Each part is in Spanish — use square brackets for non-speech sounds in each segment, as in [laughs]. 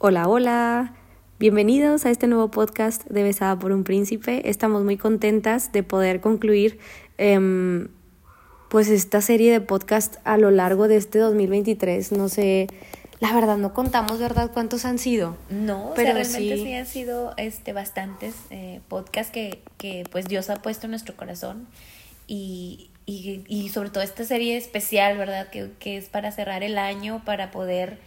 Hola, hola. Bienvenidos a este nuevo podcast de Besada por un Príncipe. Estamos muy contentas de poder concluir em, pues esta serie de podcast a lo largo de este 2023. No sé, la verdad no contamos, ¿verdad? ¿Cuántos han sido? No, pero realmente sí. han sido este, bastantes eh, podcasts que, que pues Dios ha puesto en nuestro corazón y, y, y sobre todo esta serie especial, ¿verdad? Que, que es para cerrar el año, para poder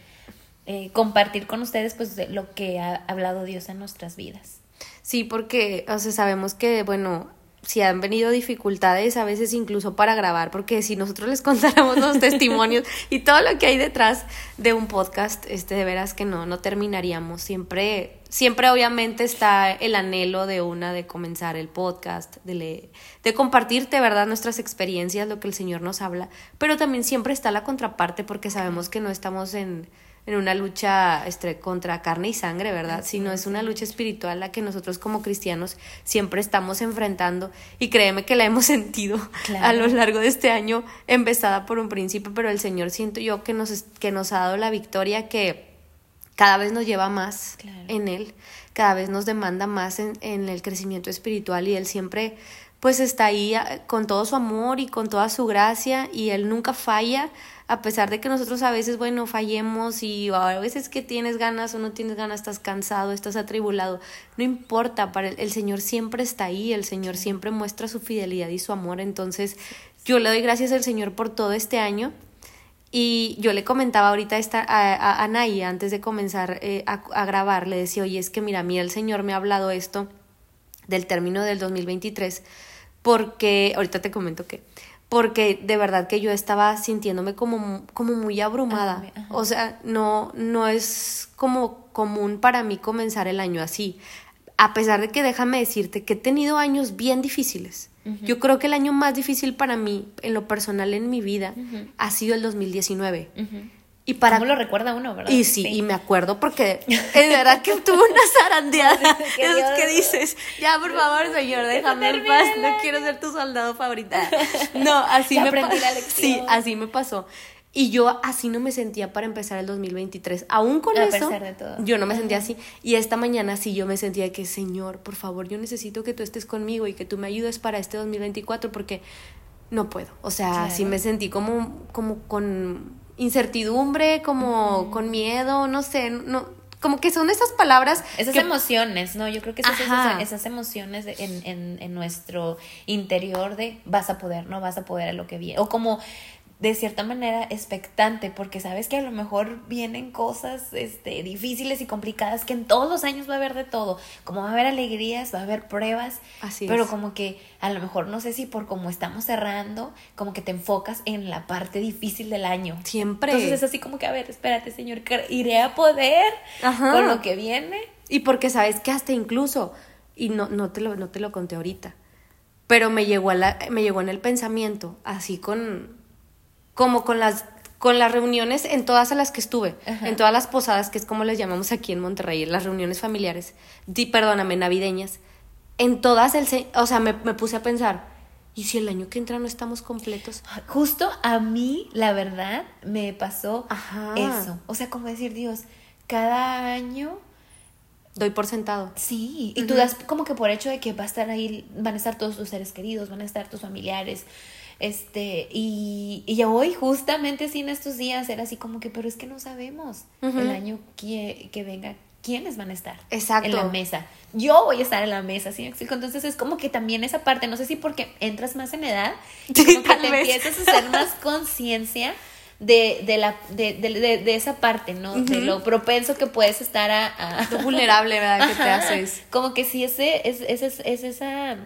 eh, compartir con ustedes pues lo que ha hablado Dios en nuestras vidas. Sí, porque, o sea, sabemos que, bueno, si han venido dificultades a veces incluso para grabar, porque si nosotros les [laughs] contáramos los testimonios y todo lo que hay detrás de un podcast, este de veras que no, no terminaríamos. Siempre, siempre obviamente está el anhelo de una de comenzar el podcast, de, de compartirte, ¿verdad? Nuestras experiencias, lo que el Señor nos habla, pero también siempre está la contraparte porque sabemos que no estamos en en una lucha este, contra carne y sangre, ¿verdad? Sino es una lucha espiritual la que nosotros como cristianos siempre estamos enfrentando y créeme que la hemos [laughs] sentido a lo largo de este año, empezada por un principio, pero el Señor siento yo que nos, que nos ha dado la victoria que cada vez nos lleva más en Él, cada vez nos demanda más en, en el crecimiento espiritual y Él siempre pues está ahí ah, con todo su amor y con toda su gracia y Él nunca falla a pesar de que nosotros a veces, bueno, fallemos y a veces que tienes ganas o no tienes ganas, estás cansado, estás atribulado, no importa, para el, Señor siempre está ahí, el Señor siempre muestra su fidelidad y su amor, entonces yo le doy gracias al Señor por todo este año. Y yo le comentaba ahorita esta, a, a, antes de comenzar eh, a, a grabar, le decía, oye, es que mira, a mí el Señor me ha hablado esto del término del 2023, porque ahorita te comento que porque de verdad que yo estaba sintiéndome como, como muy abrumada. O sea, no, no es como común para mí comenzar el año así. A pesar de que déjame decirte que he tenido años bien difíciles. Yo creo que el año más difícil para mí, en lo personal en mi vida, ha sido el 2019. Y para... ¿Cómo lo recuerda uno, verdad? Y sí, y me acuerdo porque es verdad que tuve una zarandeada. [laughs] es que dices, ya por favor, señor, déjame en paz, no quiero ser tu soldado favorita. [laughs] No, así me pasó. Sí, así me pasó. Y yo así no me sentía para empezar el 2023. Aún con eso, de todo. yo no me sentía así. Y esta mañana sí yo me sentía que, Señor, por favor, yo necesito que tú estés conmigo y que tú me ayudes para este 2024 porque no puedo. O sea, sí me sentí como, como con incertidumbre, como con miedo, no sé, no, como que son esas palabras. Esas emociones, ¿no? Yo creo que esas, esas, esas, emociones en, en, en, nuestro interior de vas a poder, no vas a poder a lo que viene. O como de cierta manera expectante porque sabes que a lo mejor vienen cosas este, difíciles y complicadas que en todos los años va a haber de todo, como va a haber alegrías, va a haber pruebas, Así pero como que a lo mejor no sé si por cómo estamos cerrando, como que te enfocas en la parte difícil del año. Siempre. Entonces es así como que, a ver, espérate señor, iré a poder con lo que viene. Y porque sabes que hasta incluso, y no, no, te, lo, no te lo conté ahorita, pero me llegó, a la, me llegó en el pensamiento, así con como con las con las reuniones en todas las que estuve, en todas las posadas, que es como les llamamos aquí en Monterrey, las reuniones familiares, di, perdóname, navideñas, en todas, el, o sea, me, me puse a pensar, ¿y si el año que entra no estamos completos? Justo a mí, la verdad, me pasó eso. O sea, como decir, Dios, cada año doy por sentado. Sí, y tú das como que por hecho de que va a estar ahí, van a estar todos tus seres queridos, van a estar tus familiares, este, y, y hoy, justamente así en estos días, era así como que, pero es que no sabemos el año que, que venga quiénes van a estar Exacto. en la mesa. Yo voy a estar en la mesa, ¿sí Entonces es como que también esa parte, no sé si porque entras más en edad, [laughs] como que te empiezas a hacer más conciencia de, de, la, de, de, de, esa parte, ¿no? De lo propenso que puedes estar a... Lo vulnerable, ¿verdad? [laughs] Que te haces. Como que sí, ese, es, es, es esa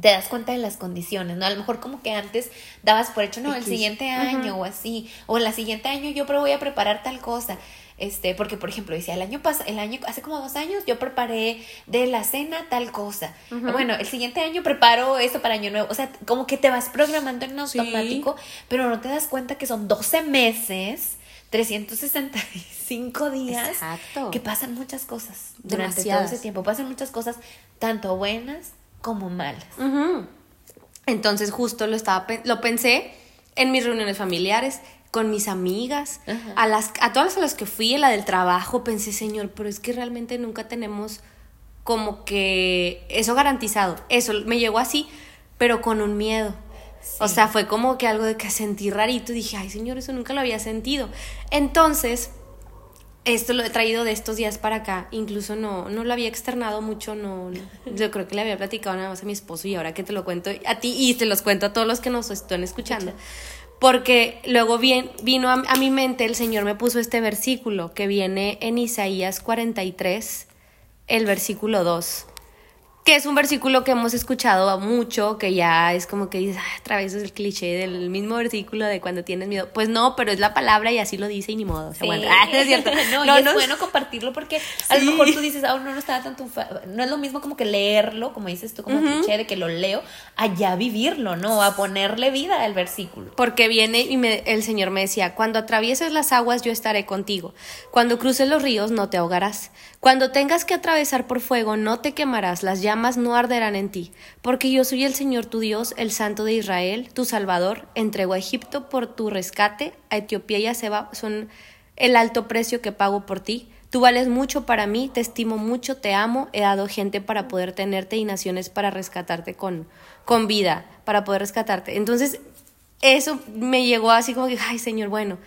te das cuenta de las condiciones, ¿no? A lo mejor como que antes dabas por hecho, no, el siguiente año o así, o el siguiente año yo voy a preparar tal cosa. Este, porque por ejemplo, decía, el año pasado, el año, hace como dos años yo preparé de la cena tal cosa. Bueno, el siguiente año preparo esto para año nuevo. O sea, como que te vas programando en automático, pero no te das cuenta que son 12 meses. 365 días Exacto. que pasan muchas cosas durante todo ese tiempo. Pasan muchas cosas, tanto buenas como malas. Entonces justo lo estaba lo pensé en mis reuniones familiares, con mis amigas, a las a todas las que fui, a la del trabajo, pensé, Señor, pero es que realmente nunca tenemos como que eso garantizado. Eso me llegó así, pero con un miedo. O sea, fue como que algo de que sentí rarito. Dije, ay, Señor, eso nunca lo había sentido. Entonces, esto lo he traído de estos días para acá. Incluso no, no lo había externado mucho. No, yo creo que le había platicado nada más a mi esposo y ahora que te lo cuento a ti y te los cuento a todos los que nos están escuchando. Porque luego bien, vino a, a mi mente, el Señor me puso este versículo que viene en Isaías 43, el versículo 2 que es un versículo que hemos escuchado mucho, que ya es como que dices, ah, otra vez es el cliché del mismo versículo de cuando tienes miedo. Pues no, pero es la palabra y así lo dice y ni modo. sí. Ah, es cierto. [laughs] no, y es bueno compartirlo porque a lo mejor tú dices, ah, no, no estaba tanto, no es lo mismo como que leerlo, como dices tú, como cliché de que lo leo, allá vivirlo, ¿no? A ponerle vida al versículo. Porque viene y me, el Señor me decía, cuando atravieses las aguas yo estaré contigo, cuando cruces los ríos no te ahogarás, cuando tengas que atravesar por fuego no te quemarás, las llamas no arderán en ti, porque yo soy el Señor tu Dios, el Santo de Israel, tu Salvador, entrego a Egipto por tu rescate, a Etiopía y a Seba son el alto precio que pago por ti. Tú vales mucho para mí, te estimo mucho, te amo, he dado gente para poder tenerte y naciones para rescatarte con, con vida, para poder rescatarte. Entonces, eso me llegó así como que, ay Señor, bueno,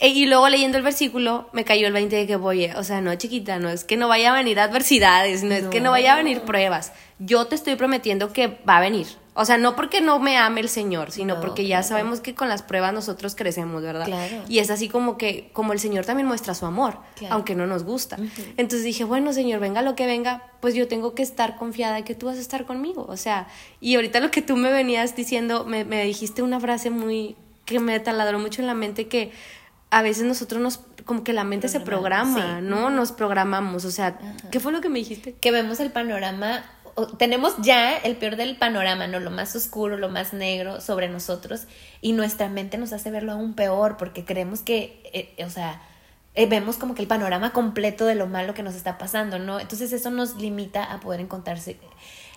y luego leyendo el versículo me cayó el 20 de que voy, o sea, no chiquita, no es que no vaya a venir adversidades, no, es que no vaya a venir pruebas. Yo te estoy prometiendo que va a venir. O sea, no porque no me ame el Señor, sino porque ya sabemos que con las pruebas nosotros crecemos, ¿verdad? Claro. Y es así como que, como el Señor también muestra su amor, aunque no nos gusta. Entonces dije, bueno, Señor, venga lo que venga, pues yo tengo que estar confiada de que tú vas a estar conmigo. O sea, y ahorita lo que tú me venías diciendo, me, me dijiste una frase muy, que me taladró mucho en la mente que a veces nosotros nos, como que la mente se programa, ¿no? Nos programamos, o sea, ¿qué fue lo que me dijiste? Que vemos el panorama, tenemos ya el peor del panorama, ¿no? Lo más oscuro, lo más negro sobre nosotros y nuestra mente nos hace verlo aún peor porque creemos que, eh, o sea, eh, vemos como que el panorama completo de lo malo que nos está pasando, ¿no? Entonces eso nos limita a poder encontrarse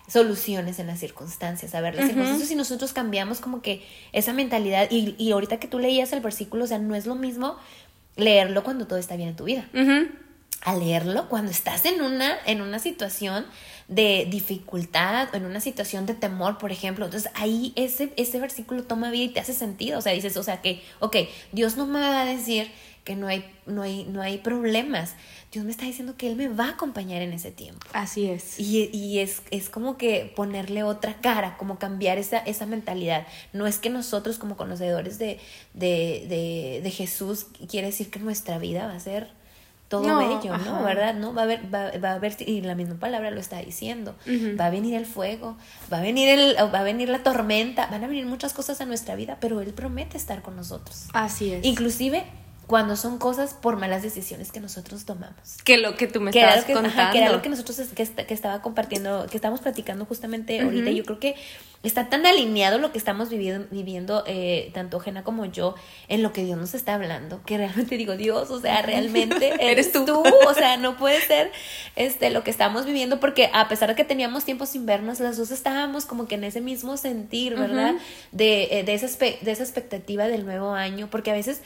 soluciones en las circunstancias, a ver las circunstancias si nosotros cambiamos como que esa mentalidad y, y, ahorita que tú leías el versículo, o sea, no es lo mismo leerlo cuando todo está bien en tu vida. A leerlo cuando estás en una, en una situación de dificultad o en una situación de temor, por ejemplo. Entonces ahí ese, ese versículo toma vida y te hace sentido. O sea, dices, o sea que, ok, Dios no me va a decir que no hay, no hay, no hay problemas. Dios me está diciendo que Él me va a acompañar en ese tiempo. Así es. Y, y es, es, como que ponerle otra cara, como cambiar esa, esa mentalidad. No es que nosotros como conocedores de, de, de, de Jesús, quiere decir que nuestra vida va a ser todo bello, ¿no? ¿Verdad? ¿No? Va a haber, va, va, a haber, y la misma palabra lo está diciendo, va a venir el fuego, va a venir el, va a venir la tormenta, van a venir muchas cosas a nuestra vida, pero Él promete estar con nosotros. Así es. Inclusive cuando son cosas por malas decisiones que nosotros tomamos. Que lo que tú me estabas que, contando. que era lo que nosotros que, que, estaba compartiendo, que estamos platicando justamente ahorita. Yo creo que está tan alineado lo que estamos viviendo, viviendo eh, tanto Jena como yo en lo que Dios nos está hablando, que realmente digo, Dios, o sea, realmente [laughs] eres, tú. [laughs] o sea, no puede ser este lo que estamos viviendo porque a pesar de que teníamos tiempo sin vernos, las dos estábamos como que en ese mismo sentir, ¿verdad? de, eh, de, esa, de esa expectativa del nuevo año, porque a veces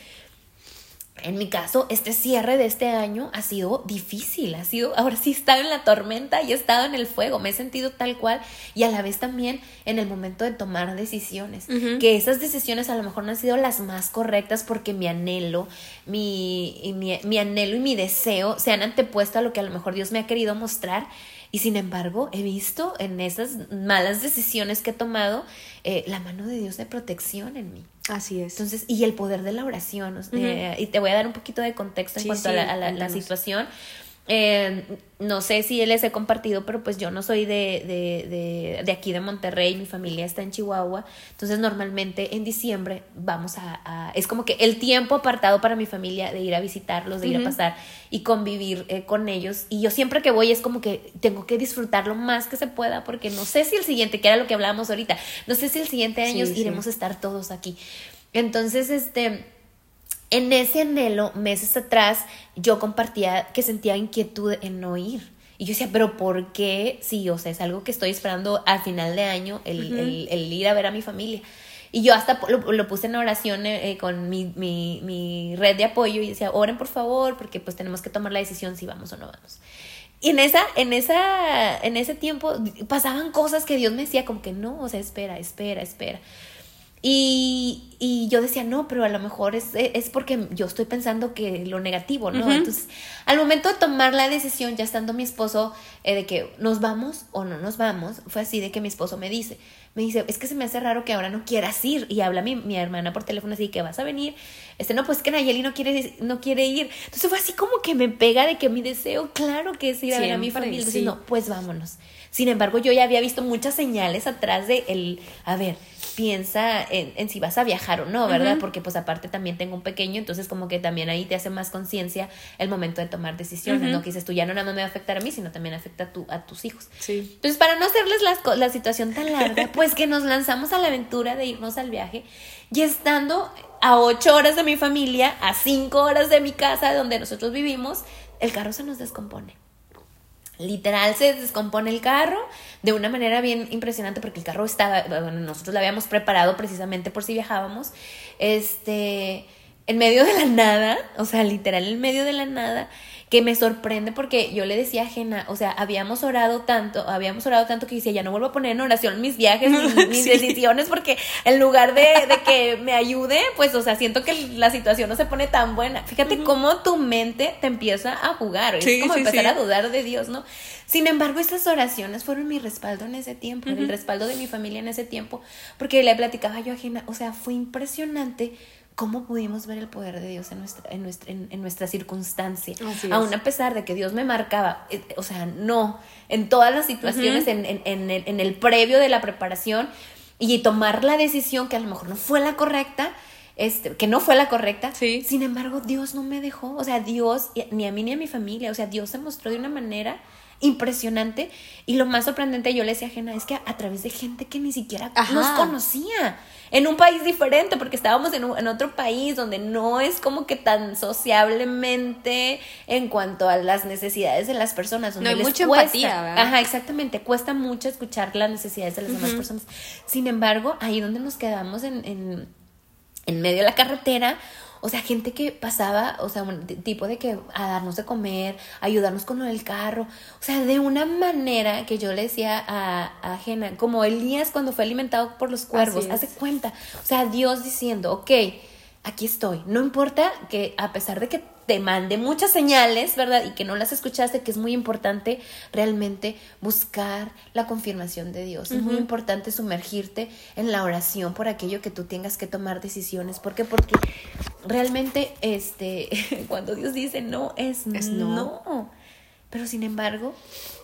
en mi caso, este cierre de este año ha sido difícil, ha sido, ahora sí he estado en la tormenta y he estado en el fuego, me he sentido tal cual y a la vez también en el momento de tomar decisiones, que esas decisiones a lo mejor no han sido las más correctas porque mi anhelo, mi, mi, mi anhelo y mi deseo se han antepuesto a lo que a lo mejor Dios me ha querido mostrar y sin embargo, he visto en esas malas decisiones que he tomado eh, la mano de Dios de protección en mí. Así es. Entonces, y el poder de la oración. y te voy a dar un poquito de contexto en cuanto a la, la situación. Eh, no sé si les he compartido, pero pues yo no soy de, de, de, aquí de Monterrey, mi familia está en Chihuahua, entonces normalmente en diciembre vamos a, es como que el tiempo apartado para mi familia de ir a visitarlos, de ir a pasar y convivir eh, con ellos, y yo siempre que voy es como que tengo que disfrutar lo más que se pueda, porque no sé si el siguiente, que era lo que hablábamos ahorita, no sé si el siguiente año iremos a estar todos aquí. Entonces, este en ese anhelo, meses atrás, yo compartía que sentía inquietud en no ir. Y yo decía, pero ¿por qué? Sí, o sea, es algo que estoy esperando al final de año, el, el, ir a ver a mi familia. Y yo hasta lo, puse en oración eh, eh, con mi, mi, mi red de apoyo y decía, oren por favor, porque pues tenemos que tomar la decisión si vamos o no vamos. Y en esa, en esa, en ese tiempo pasaban cosas que Dios me decía como que no, o sea, espera, espera, espera. Y, y, yo decía, no, pero a lo mejor es, es, porque yo estoy pensando que lo negativo, ¿no? Entonces, al momento de tomar la decisión, ya estando mi esposo, eh, de que nos vamos o no nos vamos, fue así de que mi esposo me dice, me dice, es que se me hace raro que ahora no quieras ir. Y habla mi, mi hermana por teléfono así, que vas a venir. Este, no, pues que Nayeli no quiere, no quiere ir. Entonces fue así como que me pega de que mi deseo, claro que es ir a ver a mi familia. Entonces, no, pues vámonos. Sin embargo, yo ya había visto muchas señales atrás de el, a ver, piensa en, si vas a viajar o no, ¿verdad? Porque pues aparte también tengo un pequeño, entonces como que también ahí te hace más conciencia el momento de tomar decisiones, ¿no? Que dices tú, ya no nada más me va a afectar a mí, sino también afecta a, tu, a tus hijos. Sí. Entonces, para no hacerles la, la situación tan larga, [laughs] pues que nos lanzamos a la aventura de irnos al viaje y estando a ocho horas de mi familia, a cinco horas de mi casa donde nosotros vivimos, el carro se nos descompone. Literal se descompone el carro de una manera bien impresionante porque el carro estaba, bueno, nosotros lo habíamos preparado precisamente por si viajábamos, este, en medio de la nada, o sea, literal en medio de la nada, que me sorprende porque yo le decía a Jena, o sea, habíamos orado tanto, habíamos orado tanto que decía, ya no vuelvo a poner en oración mis viajes, [laughs] mis, decisiones, porque en lugar de, que me ayude, pues, o sea, siento que la situación no se pone tan buena. Fíjate cómo tu mente te empieza a jugar, es como empezar a dudar de Dios, ¿no? Sin embargo, esas oraciones fueron mi respaldo en ese tiempo, el respaldo de mi familia en ese tiempo, porque le platicaba yo a Jena, o sea, fue impresionante ¿cómo pudimos ver el poder de Dios en nuestra, en nuestra, en, nuestra circunstancia? Aún a pesar de que Dios me marcaba, eh, o sea, no, en todas las situaciones, en, en, el, en el previo de la preparación y tomar la decisión que a lo mejor no fue la correcta, este, que no fue la correcta. Sin embargo, Dios no me dejó, o sea, Dios, ni a mí ni a mi familia, o sea, Dios se mostró de una manera impresionante. Y lo más sorprendente yo le decía a es que a, través de gente que ni siquiera nos conocía. En un país diferente porque estábamos en, en, otro país donde no es como que tan sociablemente en cuanto a las necesidades de las personas donde no hay mucha empatía ajá exactamente. Cuesta mucho escuchar las necesidades de las demás personas. Sin embargo ahí donde nos quedamos en, en en medio de la carretera o sea, gente que pasaba, o sea, un tipo de que a darnos de comer, ayudarnos con lo del carro. O sea, de una manera que yo le decía a, a Jena, como Elías cuando fue alimentado por los cuervos, hace cuenta. O sea, Dios diciendo, ok, aquí estoy. No importa que a pesar de que te mande muchas señales, ¿verdad? Y que no las escuchaste, que es muy importante realmente buscar la confirmación de Dios. Es muy importante sumergirte en la oración por aquello que tú tengas que tomar decisiones. ¿Por qué? Porque realmente, este, [laughs] cuando Dios dice no, es, no. no. Pero sin embargo,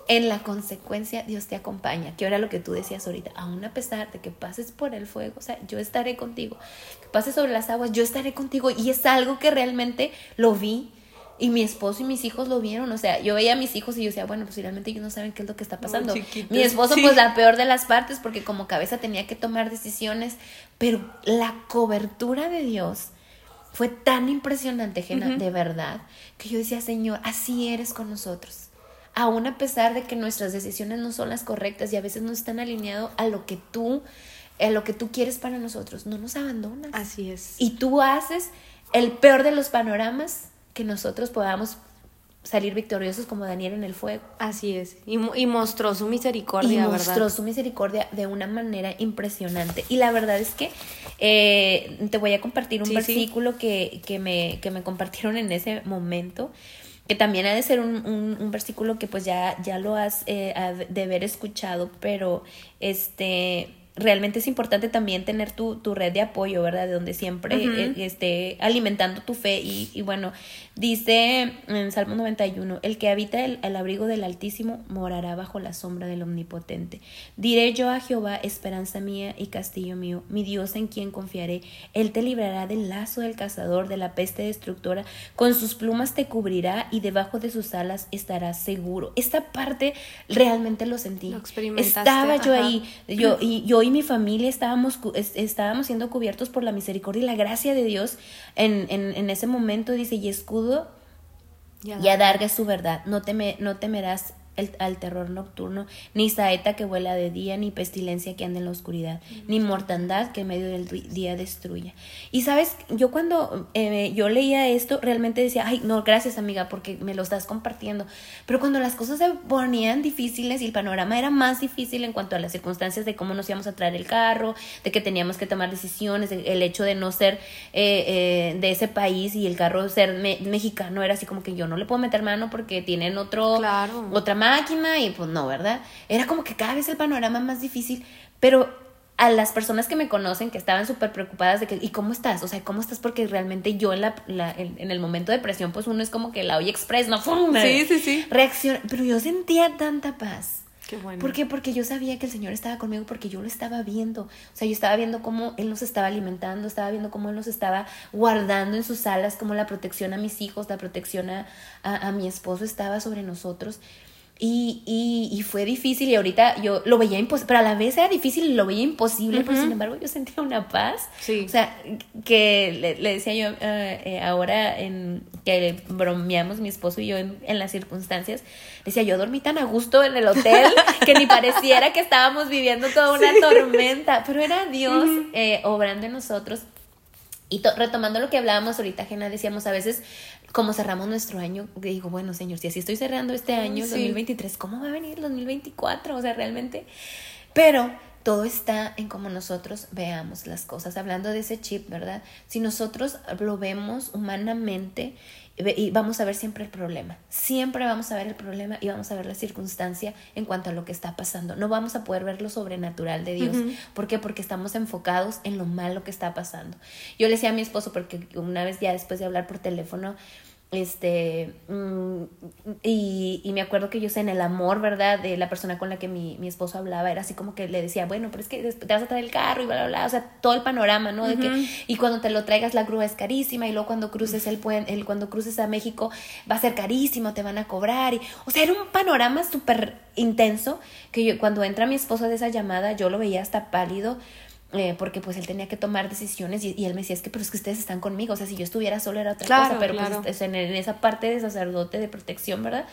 en la consecuencia Dios te acompaña, que era lo que tú decías ahorita, aún a pesar de que pases por el fuego, o sea, yo estaré contigo, que pases sobre las aguas, yo estaré contigo y es algo que realmente lo vi y mi esposo y mis hijos lo vieron, o sea, yo veía a mis hijos y yo decía, bueno, pues realmente ellos no saben qué es lo que está pasando. mi esposo pues la peor de las partes porque como cabeza tenía que tomar decisiones, pero la cobertura de Dios fue tan impresionante, Jena, de verdad, que yo decía, Señor, así eres con nosotros aún a pesar de que nuestras decisiones no son las correctas y a veces no están alineados a lo que tú, a lo que tú quieres para nosotros, no nos abandonas. Así es. Y tú haces el peor de los panoramas que nosotros podamos salir victoriosos como Daniel en el fuego. Así es. Y, y mostró su misericordia, y mostró su misericordia de una manera impresionante. Y la verdad es que eh, te voy a compartir un versículo Que, que, me, que me compartieron en ese momento que también ha de ser un, un, versículo que pues ya, ya lo has eh, de haber escuchado, pero este realmente es importante también tener tu, tu red de apoyo, ¿verdad? De donde siempre eh, esté alimentando tu fe. Y, y, bueno, dice en Salmo 91, el que habita el, abrigo del Altísimo morará bajo la sombra del Omnipotente. Diré yo a Jehová, esperanza mía y castillo mío, mi Dios en quien confiaré. Él te librará del lazo del cazador, de la peste destructora, con sus plumas te cubrirá y debajo de sus alas estarás seguro. Esta parte realmente lo sentí. Estaba yo ahí, yo, y yo y mi familia estábamos, estábamos siendo cubiertos por la misericordia y la gracia de Dios en, en, en ese momento, dice, y escudo y adarga su verdad, no, teme, no temerás al terror nocturno, ni saeta que vuela de día, ni pestilencia que anda en la oscuridad, ni mortandad que en medio del día destruya. Y sabes, yo cuando eh, yo leía esto, realmente decía, ay, no, gracias amiga, porque me lo estás compartiendo. Pero cuando las cosas se ponían difíciles y el panorama era más difícil en cuanto a las circunstancias de cómo nos íbamos a traer el carro, de que teníamos que tomar decisiones, el hecho de no ser eh, eh, de ese país y el carro ser mexicano, era así como que yo no le puedo meter mano porque tienen otro, claro. otra máquina y pues no, ¿verdad? Era como que cada vez el panorama más difícil, pero a las personas que me conocen que estaban súper preocupadas de que, ¿y cómo estás? O sea, ¿cómo estás? Porque realmente yo en, la, en, el momento de presión, pues uno es como que la oye express, ¿no? Sí, sí, sí. Reacciona, pero yo sentía tanta paz. Qué bueno. ¿Por qué? Porque yo sabía que el Señor estaba conmigo, porque yo lo estaba viendo. O sea, yo estaba viendo cómo Él nos estaba alimentando, estaba viendo cómo Él nos estaba guardando en sus alas, cómo la protección a mis hijos, la protección a, a mi esposo estaba sobre nosotros. Y, y, y, fue difícil y ahorita yo lo veía imposible, pero a la vez era difícil y lo veía imposible, pero sin embargo yo sentía una paz. Sí. O sea, que le, decía yo eh, ahora en que bromeamos mi esposo y yo en, las circunstancias, decía yo dormí tan a gusto en el hotel [laughs] que ni pareciera que estábamos viviendo toda una tormenta, pero era Dios eh, obrando en nosotros. Y retomando lo que hablábamos ahorita, Jena, decíamos a veces, como cerramos nuestro año, digo, bueno, señor, si así estoy cerrando este año, 2023, ¿cómo va a venir el 2024? O sea, realmente. Pero todo está en cómo nosotros veamos las cosas. Hablando de ese chip, ¿verdad? Si nosotros lo vemos humanamente, y vamos a ver siempre el problema. Siempre vamos a ver el problema y vamos a ver la circunstancia en cuanto a lo que está pasando. No vamos a poder ver lo sobrenatural de Dios. ¿Por qué? Porque estamos enfocados en lo malo que está pasando. Yo le decía a mi esposo, porque una vez ya después de hablar por teléfono, este, mm, y, y, me acuerdo que yo sé, en el amor, ¿verdad? De la persona con la que mi, mi, esposo hablaba, era así como que le decía, bueno, pero es que te vas a traer el carro y bla, bla, bla, o sea, todo el panorama, ¿no? De que, y cuando te lo traigas la grúa es carísima, y luego cuando cruces el puente, el, cuando cruces a México va a ser carísimo, te van a cobrar, y, o sea, era un panorama súper intenso, que yo, cuando entra mi esposo de esa llamada, yo lo veía hasta pálido, eh, porque pues él tenía que tomar decisiones y, él me decía, es que pero es que ustedes están conmigo, o sea, si yo estuviera solo era otra cosa, pero pues en, esa parte de sacerdote, de protección, ¿verdad?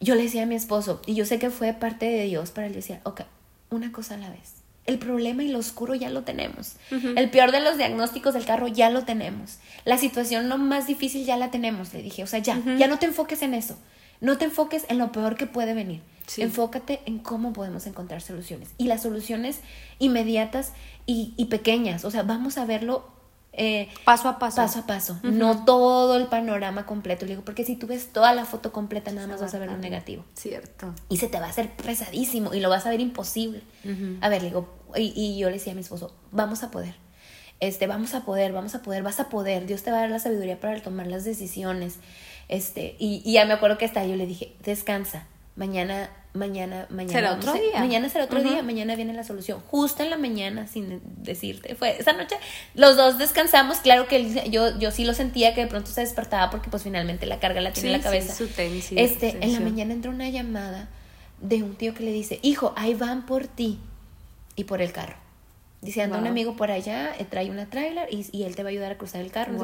Yo le decía a mi esposo, y yo sé que fue parte de Dios, para él decía, ok, una cosa a la vez. El problema y lo oscuro ya lo tenemos. El peor de los diagnósticos del carro ya lo tenemos. La situación lo más difícil ya la tenemos, le dije. O sea, ya, ya no te enfoques en eso. No te enfoques en lo peor que puede venir. Enfócate en cómo podemos encontrar soluciones. Y las soluciones inmediatas y, y pequeñas. O sea, vamos a verlo eh, paso a paso. Paso a paso. No todo el panorama completo. Le digo, porque si tú ves toda la foto completa, nada más vas a ver lo negativo. Cierto. Y se te va a hacer pesadísimo y lo vas a ver imposible. A ver, le digo, y, y, yo le decía a mi esposo, vamos a poder. Este, vamos a poder, vamos a poder, vas a poder. Dios te va a dar la sabiduría para tomar las decisiones. Este, y, y ya me acuerdo que hasta yo le dije, descansa. Mañana mañana, mañana. Será otro día. Mañana será otro día, mañana viene la solución. Justo en la mañana, sin decirte. Fue esa noche, los dos descansamos. Claro que yo, yo sí lo sentía que de pronto se despertaba porque pues finalmente la carga la tiene en la cabeza. Sí, su este, en la mañana entró una llamada de un tío que le dice, hijo, ahí van por ti y por el carro. Dice, anda un amigo por allá, eh, trae una trailer y, y, él te va a ayudar a cruzar el carro.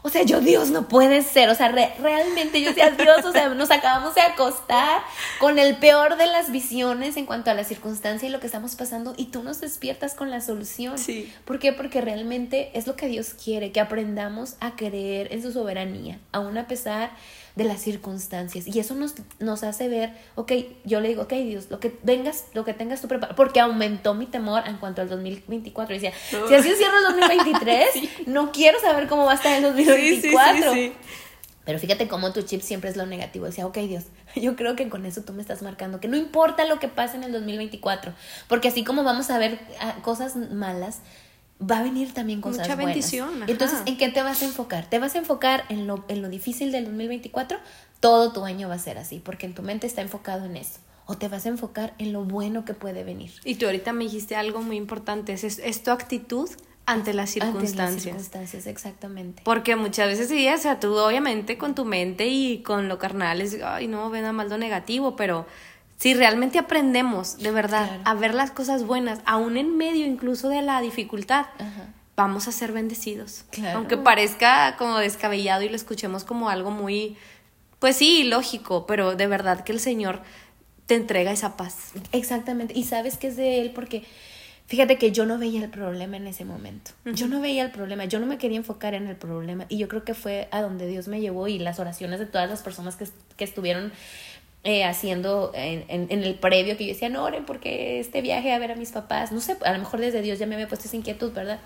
O sea, yo, Dios, no puede ser. O sea, realmente yo decía, Dios, o sea, nos acabamos de acostar con el peor de las visiones en cuanto a la circunstancia y lo que estamos pasando y tú nos despiertas con la solución. Sí. ¿Por qué? Porque realmente es lo que Dios quiere, que aprendamos a creer en su soberanía, aún a pesar de las circunstancias. Y eso nos, nos hace ver, ok, yo le digo, ok, Dios, lo que vengas, lo que tengas tú preparado, porque aumentó mi temor en cuanto al 2024. Y decía, si así cierro el 2023, [laughs] no quiero saber cómo va a estar el 2024. Pero fíjate cómo tu chip siempre es lo negativo. Decía, ok, Dios, [laughs] yo creo que con eso tú me estás marcando que no importa lo que pase en el 2024, porque así como vamos a ver ah, cosas malas, va a venir también cosas Mucha bendición. Entonces, ¿en qué te vas a enfocar? ¿Te vas a enfocar en lo, en lo difícil del 2024? Todo tu año va a ser así, porque en tu mente está enfocado en eso. O te vas a enfocar en lo bueno que puede venir. Y tú ahorita me dijiste algo muy importante, es, es tu actitud ante las circunstancias. Ante las circunstancias, exactamente. Porque muchas veces sí, o sea, tú obviamente con tu mente y con lo carnal es, ay, no, ven a mal lo negativo, pero si realmente aprendemos de verdad a ver las cosas buenas, aún en medio incluso de la dificultad, vamos a ser bendecidos. Aunque parezca como descabellado y lo escuchemos como algo muy Pues sí, lógico, pero de verdad que el Señor te entrega esa paz. Exactamente. Y sabes que es de Él porque fíjate que yo no veía el problema en ese momento. Yo no veía el problema, yo no me quería enfocar en el problema. Y yo creo que fue a donde Dios me llevó y las oraciones de todas las personas que, que estuvieron eh, haciendo en, en, el previo, que yo decía, no oren porque este viaje a ver a mis papás, no sé, a lo mejor desde Dios ya me había puesto esa inquietud, ¿verdad?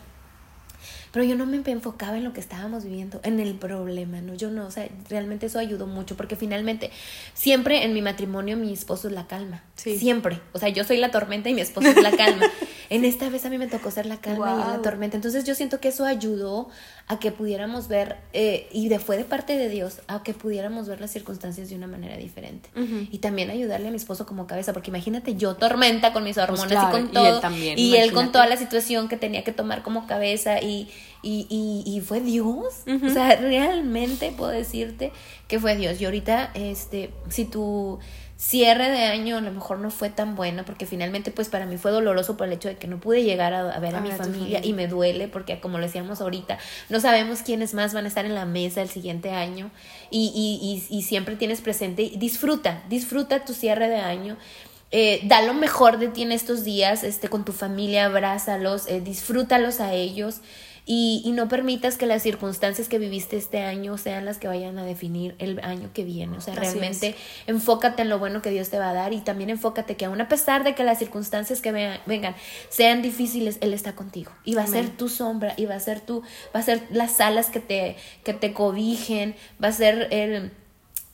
Pero yo no me enfocaba en lo que estábamos viviendo, en el problema, ¿no? Yo no, o sea, realmente eso ayudó mucho, porque finalmente, siempre en mi matrimonio mi esposo es la calma. Siempre. O sea, yo soy la tormenta y mi esposo es la calma. [laughs] en esta vez a mí me tocó ser la calma y la tormenta. Entonces yo siento que eso ayudó a que pudiéramos ver, eh, y de, fue de parte de Dios, a que pudiéramos ver las circunstancias de una manera diferente. Y también ayudarle a mi esposo como cabeza, porque imagínate yo tormenta con mis pues hormonas y con todo. Y él también. Y él con toda la situación que tenía que tomar como cabeza y y, y, y fue Dios. O sea, realmente puedo decirte que fue Dios. Y ahorita, este, si tu cierre de año a lo mejor no fue tan bueno, porque finalmente, pues para mí fue doloroso por el hecho de que no pude llegar a, ver a, mi familia, y me duele porque, como lo decíamos ahorita, no sabemos quiénes más van a estar en la mesa el siguiente año y, y, y, siempre tienes presente, disfruta, disfruta tu cierre de año. Eh, da lo mejor de ti en estos días, este, con tu familia, abrázalos, eh, disfrútalos a ellos y, y, no permitas que las circunstancias que viviste este año sean las que vayan a definir el año que viene. O sea, realmente enfócate en lo bueno que Dios te va a dar y también enfócate que aún a pesar de que las circunstancias que vengan sean difíciles, Él está contigo y va a ser tu sombra y va a ser tu, va a ser las alas que te, que te cobijen, va a ser el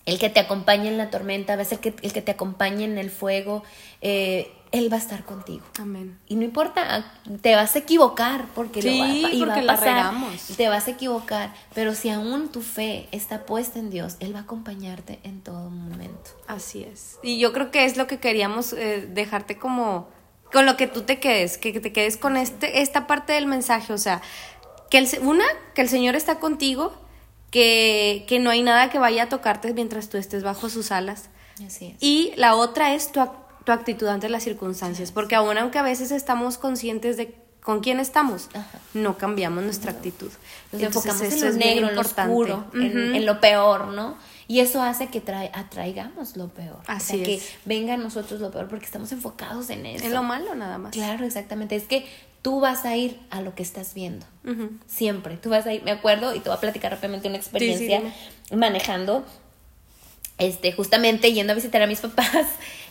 el que te acompañe en la tormenta, va a ser que, el que te acompañe en el fuego. Eh, él va a estar contigo. Amén. Y no importa, te vas a equivocar porque lo va, y va a pasar. Te vas a equivocar, pero si aún tu fe está puesta en Dios, Él va a acompañarte en todo momento. Así es. Y yo creo que es lo que queríamos eh, dejarte como con lo que tú te quedes, que te quedes con este esta parte del mensaje, o sea, que el, una que el Señor está contigo, que que no hay nada que vaya a tocarte mientras tú estés bajo sus alas. Así es. Y la otra es tu tu actitud ante las circunstancias, porque aún aunque a veces estamos conscientes de con quién estamos, no cambiamos nuestra actitud. Nos enfocamos en lo negro, en lo oscuro, en, lo peor, ¿no? Y eso hace que atraigamos lo peor. Así que venga a nosotros lo peor porque estamos enfocados en eso. En lo malo nada más. Claro, exactamente. Es que tú vas a ir a lo que estás viendo. Siempre. Tú vas a ir, me acuerdo, y te voy a platicar rápidamente una experiencia manejando, este, justamente yendo a visitar a mis papás.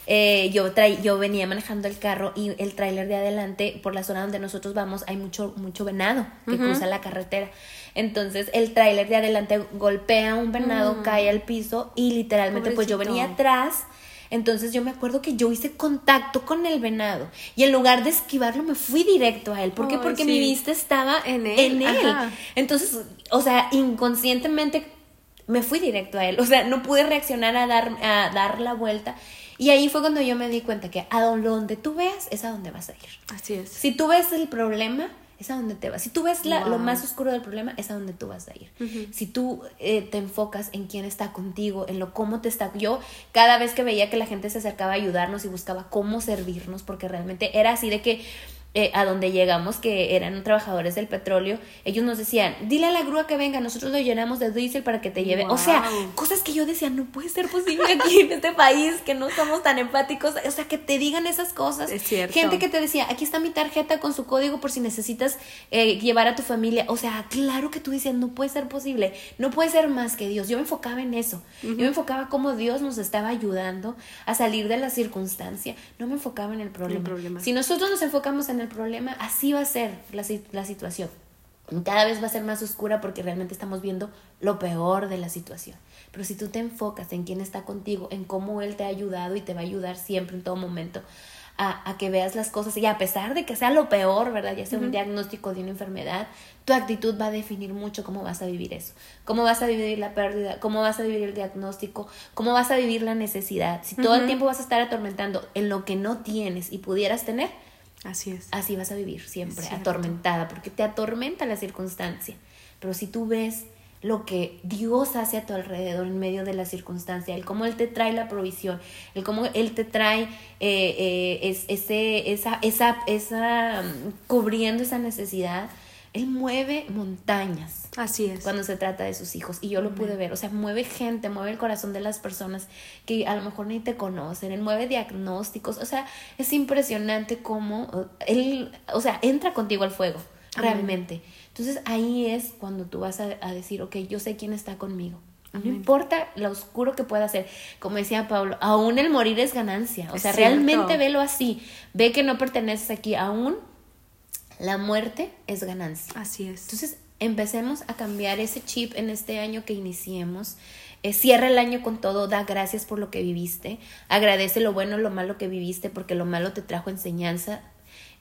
Eh, yo, yo venía manejando el carro y el tráiler de adelante, por la zona donde nosotros vamos, hay mucho, mucho venado que cruza la carretera. Entonces el tráiler de adelante golpea un venado, mm. cae al piso y literalmente pues yo venía atrás. Entonces yo me acuerdo que yo hice contacto con el venado y en lugar de esquivarlo me fui directo a él. ¿Por qué? Porque mi vista estaba en él. Entonces, o sea, inconscientemente me fui directo a él. O sea, no pude reaccionar a dar, a dar la vuelta. Y ahí fue cuando yo me di cuenta que a donde tú veas es a donde vas a ir. Así es. Si tú ves el problema, es a donde te vas. Si tú ves lo más oscuro del problema, es a donde tú vas a ir. Si tú eh, te enfocas en quién está contigo, en lo cómo te está. Yo, cada vez que veía que la gente se acercaba a ayudarnos y buscaba cómo servirnos, porque realmente era así de que eh, a donde llegamos, que eran trabajadores del petróleo, ellos nos decían, dile a la grúa que venga, nosotros lo llenamos de diésel para que te lleve. O sea, cosas que yo decía, no puede ser posible aquí en este país, que no somos tan empáticos. O sea, que te digan esas cosas. Es cierto. Gente que te decía, aquí está mi tarjeta con su código por si necesitas eh, llevar a tu familia. O sea, claro que tú decías, no puede ser posible, no puede ser más que Dios. Yo me enfocaba en eso. Yo me enfocaba cómo Dios nos estaba ayudando a salir de la circunstancia. No me enfocaba en el problema. El problema. Si nosotros nos enfocamos en el problema, así va a ser la, la situación. Cada vez va a ser más oscura porque realmente estamos viendo lo peor de la situación. Pero si tú te enfocas en quién está contigo, en cómo Él te ha ayudado y te va a ayudar siempre en todo momento a, a que veas las cosas y a pesar de que sea lo peor, ¿verdad? Ya sea un diagnóstico de una enfermedad, tu actitud va a definir mucho cómo vas a vivir eso, cómo vas a vivir la pérdida, cómo vas a vivir el diagnóstico, cómo vas a vivir la necesidad. Si todo el tiempo vas a estar atormentando en lo que no tienes y pudieras tener, Así es. Así vas a vivir siempre, atormentada, porque te atormenta la circunstancia. Pero si tú ves lo que Dios hace a tu alrededor en medio de la circunstancia, el cómo Él te trae la provisión, el cómo Él te trae eh, eh, ese, esa, esa, esa, mm, cubriendo esa necesidad, Él mueve montañas. Así es. Cuando se trata de sus hijos. Y yo lo pude ver. O sea, mueve gente, mueve el corazón de las personas que a lo mejor ni te conocen. Él mueve diagnósticos. O sea, es impresionante cómo Él, o sea, entra contigo al fuego, realmente. Entonces ahí es cuando tú vas a, decir, ok, yo sé quién está conmigo. No importa lo oscuro que pueda ser. Como decía Pablo, aún el morir es ganancia. O sea, realmente velo así. Ve que no perteneces aquí. Aún la muerte es ganancia. Así es. Entonces, empecemos a cambiar ese chip en este año que iniciemos. Eh, cierra el año con todo, da gracias por lo que viviste, agradece lo bueno, lo malo que viviste, porque lo malo te trajo enseñanza,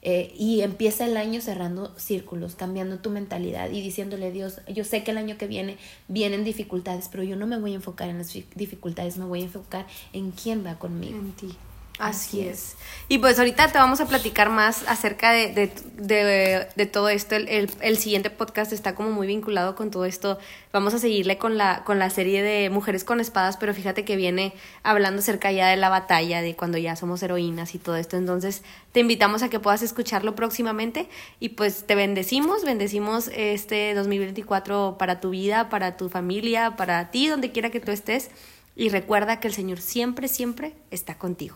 eh, y empieza el año cerrando círculos, cambiando tu mentalidad y diciéndole a Dios, yo sé que el año que viene vienen dificultades, pero yo no me voy a enfocar en las dificultades, me voy a enfocar en quién va conmigo. En ti. Así, es. Y pues ahorita te vamos a platicar más acerca de, de, todo esto. El, el, siguiente podcast está como muy vinculado con todo esto. Vamos a seguirle con la, con la serie de Mujeres con Espadas, pero fíjate que viene hablando acerca ya de la batalla, de cuando ya somos heroínas y todo esto. Entonces te invitamos a que puedas escucharlo próximamente y pues te bendecimos, bendecimos este 2024 para tu vida, para tu familia, para ti, donde quiera que tú estés. Y recuerda que el Señor siempre, siempre está contigo.